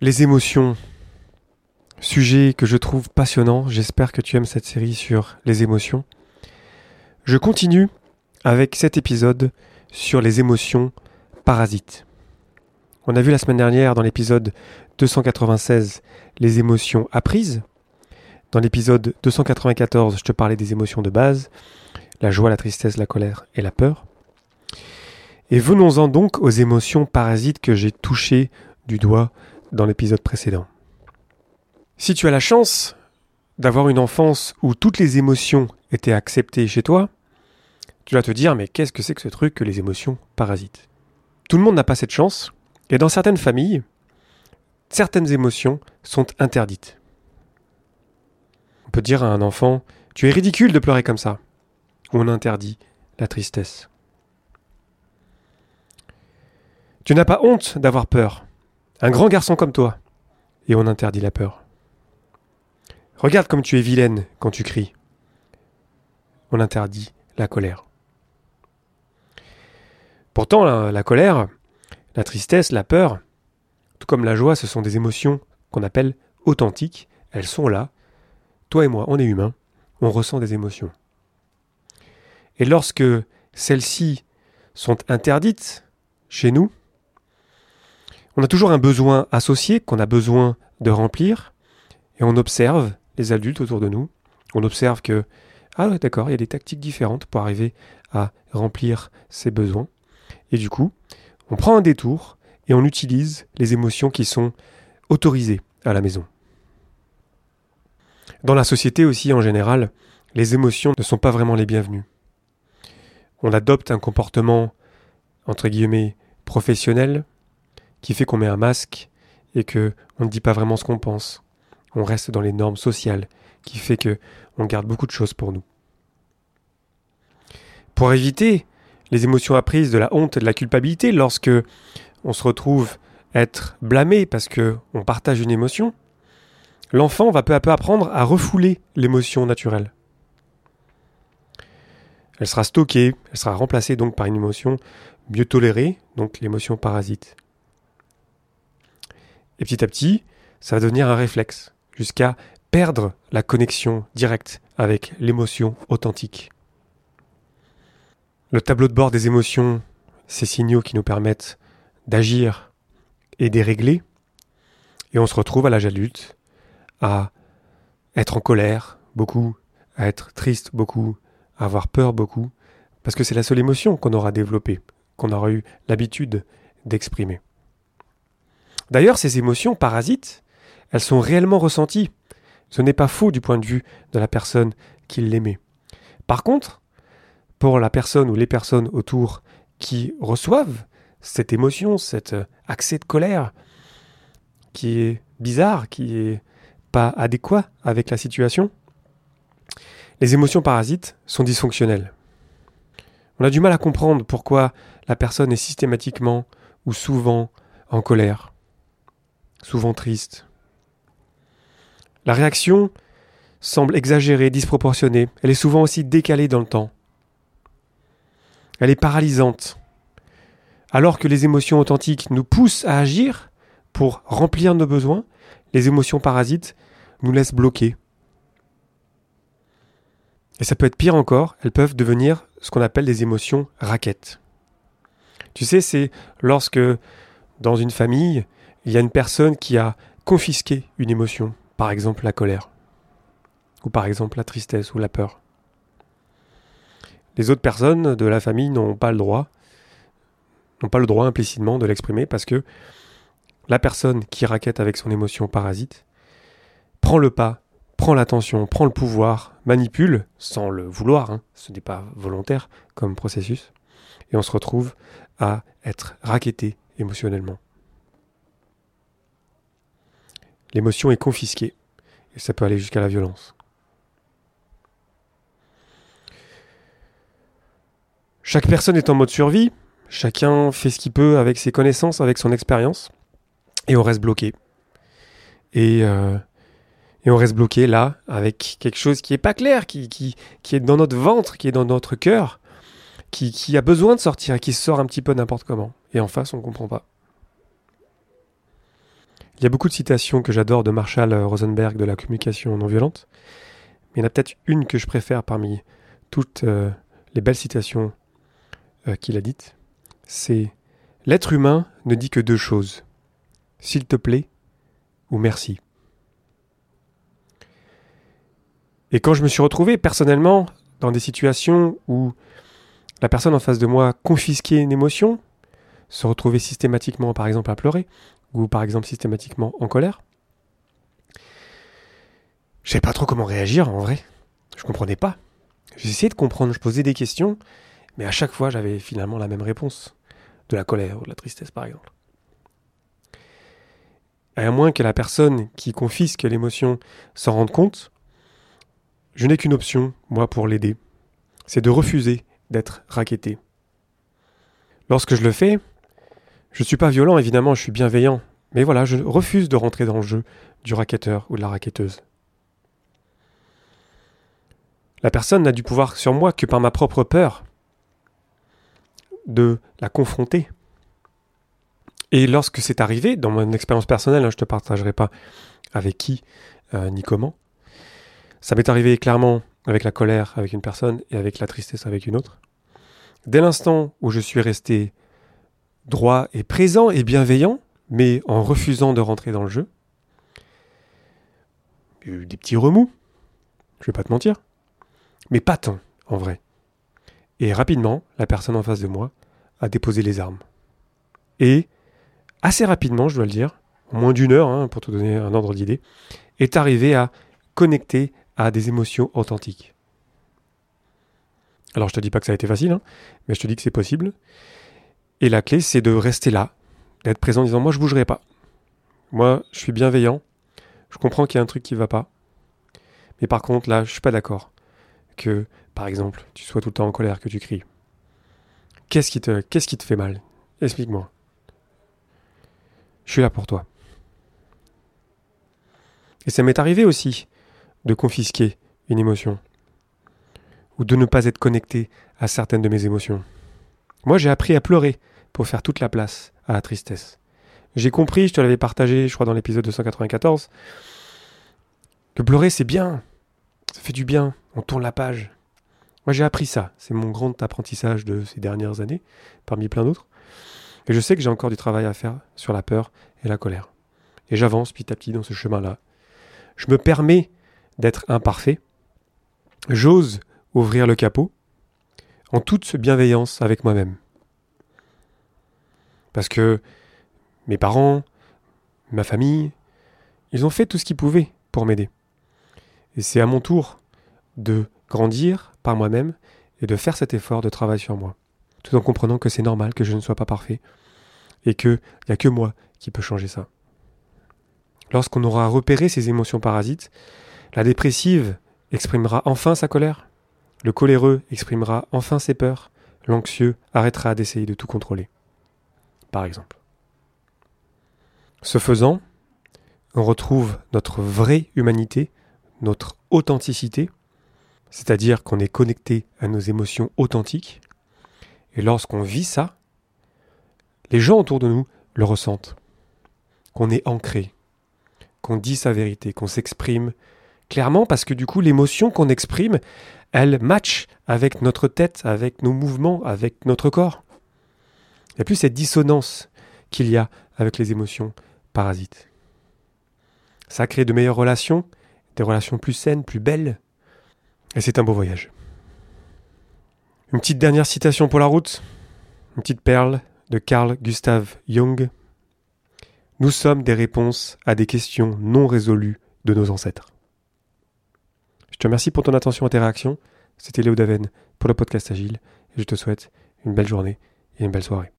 Les émotions. Sujet que je trouve passionnant. J'espère que tu aimes cette série sur les émotions. Je continue avec cet épisode sur les émotions parasites. On a vu la semaine dernière dans l'épisode 296 les émotions apprises. Dans l'épisode 294, je te parlais des émotions de base, la joie, la tristesse, la colère et la peur. Et venons-en donc aux émotions parasites que j'ai touchées du doigt dans l'épisode précédent. Si tu as la chance d'avoir une enfance où toutes les émotions étaient acceptées chez toi, tu vas te dire mais qu'est-ce que c'est que ce truc que les émotions parasites Tout le monde n'a pas cette chance, et dans certaines familles, certaines émotions sont interdites. On peut dire à un enfant Tu es ridicule de pleurer comme ça, on interdit la tristesse. Tu n'as pas honte d'avoir peur, un grand garçon comme toi. Et on interdit la peur. Regarde comme tu es vilaine quand tu cries. On interdit la colère. Pourtant, la, colère, la tristesse, la peur, tout comme la joie, ce sont des émotions qu'on appelle authentiques. Elles sont là. Toi et moi, on est humains. On ressent des émotions. Et lorsque celles-ci sont interdites chez nous, on a toujours un besoin associé qu'on a besoin de remplir, et on observe les adultes autour de nous. On observe que, ah ouais, d'accord, il y a des tactiques différentes pour arriver à remplir ces besoins. Et du coup, on prend un détour et on utilise les émotions qui sont autorisées à la maison. Dans la société aussi, en général, les émotions ne sont pas vraiment les bienvenues. On adopte un comportement, entre guillemets, professionnel, qui fait qu'on met un masque et que on ne dit pas vraiment ce qu'on pense. On reste dans les normes sociales, qui fait que on garde beaucoup de choses pour nous. Pour éviter les émotions apprises de la honte et de la culpabilité lorsque on se retrouve être blâmé parce que on partage une émotion, l'enfant va peu à peu apprendre à refouler l'émotion naturelle. Elle sera stockée, elle sera remplacée donc par une émotion mieux tolérée, donc l'émotion parasite. Et petit à petit, ça va devenir un réflexe, jusqu'à perdre la connexion directe avec l'émotion authentique. Le tableau de bord des émotions, ces signaux qui nous permettent d'agir et dérégler, et on se retrouve à l'âge adulte à être en colère beaucoup, à être triste beaucoup, à avoir peur beaucoup, parce que c'est la seule émotion qu'on aura développée, qu'on aura eu l'habitude d'exprimer. D'ailleurs, ces émotions parasites, elles sont réellement ressenties. Ce n'est pas faux du point de vue de la personne qui l'aimait. Par contre, pour la personne ou les personnes autour qui reçoivent cette émotion, cet accès de colère, qui est bizarre, qui est pas adéquat avec la situation, les émotions parasites sont dysfonctionnelles. On a du mal à comprendre pourquoi la personne est systématiquement ou souvent en colère souvent triste. La réaction semble exagérée, disproportionnée, elle est souvent aussi décalée dans le temps. Elle est paralysante. Alors que les émotions authentiques nous poussent à agir pour remplir nos besoins, les émotions parasites nous laissent bloquer. Et ça peut être pire encore, elles peuvent devenir ce qu'on appelle des émotions raquettes. Tu sais, c'est lorsque dans une famille, il y a une personne qui a confisqué une émotion, par exemple la colère, ou par exemple la tristesse ou la peur. Les autres personnes de la famille n'ont pas le droit, n'ont pas le droit implicitement de l'exprimer parce que la personne qui raquette avec son émotion parasite prend le pas, prend l'attention, prend le pouvoir, manipule, sans le vouloir, hein, ce n'est pas volontaire comme processus, et on se retrouve à être raquetté émotionnellement. L'émotion est confisquée. Et ça peut aller jusqu'à la violence. Chaque personne est en mode survie, chacun fait ce qu'il peut avec ses connaissances, avec son expérience, et on reste bloqué. Et, euh, on reste bloqué là, avec quelque chose qui n'est pas clair, qui, est dans notre ventre, qui est dans notre cœur, qui, qui a besoin de sortir et qui sort un petit peu n'importe comment. Et en face, on ne comprend pas. Il y a beaucoup de citations que j'adore de Marshall Rosenberg de la communication non violente, mais il y en a peut-être une que je préfère parmi toutes euh, les belles citations euh, qu'il a dites. C'est L'être humain ne dit que deux choses. S'il te plaît ou merci. Et quand je me suis retrouvé personnellement dans des situations où la personne en face de moi confisquait une émotion, se retrouvait systématiquement par exemple à pleurer, ou par exemple systématiquement en colère, je savais pas trop comment réagir en vrai. Je comprenais pas. J'essayais de comprendre, je posais des questions, mais à chaque fois j'avais finalement la même réponse. De la colère ou de la tristesse par exemple. Et à moins que la personne qui confisque l'émotion s'en rende compte, je n'ai qu'une option, moi, pour l'aider. C'est de refuser d'être raquetté. Lorsque je le fais, je ne suis pas violent, évidemment, je suis bienveillant. Mais voilà, je refuse de rentrer dans le jeu du racketteur ou de la raquetteuse. La personne n'a du pouvoir sur moi que par ma propre peur de la confronter. Et lorsque c'est arrivé, dans mon expérience personnelle, hein, je ne te partagerai pas avec qui euh, ni comment, ça m'est arrivé clairement avec la colère avec une personne et avec la tristesse avec une autre. Dès l'instant où je suis resté droit et présent et bienveillant, mais en refusant de rentrer dans le jeu, il y a eu des petits remous, je vais pas te mentir, mais pas tant en vrai. Et rapidement, la personne en face de moi a déposé les armes. Et assez rapidement, je dois le dire, en moins d'une heure, hein, pour te donner un ordre d'idée, est arrivé à connecter à des émotions authentiques. Alors je te dis pas que ça a été facile, hein, mais je te dis que c'est possible. Et la clé, c'est de rester là, d'être présent en disant moi je bougerai pas. Moi, je suis bienveillant. Je comprends qu'il y a un truc qui va pas. Mais par contre, là, je suis pas d'accord que, par exemple, tu sois tout le temps en colère, que tu cries. Qu'est-ce qui te, qu'est-ce qui te fait mal? Explique-moi. Je suis là pour toi. Et ça m'est arrivé aussi de confisquer une émotion ou de ne pas être connecté à certaines de mes émotions. Moi, j'ai appris à pleurer pour faire toute la place à la tristesse. J'ai compris, je te l'avais partagé, je crois, dans l'épisode 294, que pleurer, c'est bien. Ça fait du bien. On tourne la page. Moi, j'ai appris ça. C'est mon grand apprentissage de ces dernières années, parmi plein d'autres. Et je sais que j'ai encore du travail à faire sur la peur et la colère. Et j'avance petit à petit dans ce chemin-là. Je me permets d'être imparfait. J'ose ouvrir le capot en toute bienveillance avec moi-même. Parce que mes parents, ma famille, ils ont fait tout ce qu'ils pouvaient pour m'aider. Et c'est à mon tour de grandir par moi-même et de faire cet effort de travail sur moi, tout en comprenant que c'est normal que je ne sois pas parfait et qu'il n'y a que moi qui peut changer ça. Lorsqu'on aura repéré ces émotions parasites, la dépressive exprimera enfin sa colère, le coléreux exprimera enfin ses peurs, l'anxieux arrêtera d'essayer de tout contrôler. Par exemple. Ce faisant, on retrouve notre vraie humanité, notre authenticité, c'est-à-dire qu'on est connecté à nos émotions authentiques, et lorsqu'on vit ça, les gens autour de nous le ressentent, qu'on est ancré, qu'on dit sa vérité, qu'on s'exprime clairement parce que du coup l'émotion qu'on exprime, elle match avec notre tête, avec nos mouvements, avec notre corps. Il n'y a plus cette dissonance qu'il y a avec les émotions parasites. Ça crée de meilleures relations, des relations plus saines, plus belles, et c'est un beau voyage. Une petite dernière citation pour la route, une petite perle de Carl Gustav Jung. Nous sommes des réponses à des questions non résolues de nos ancêtres. Je te remercie pour ton attention et tes réactions. C'était Léo Daven pour le podcast Agile et je te souhaite une belle journée et une belle soirée.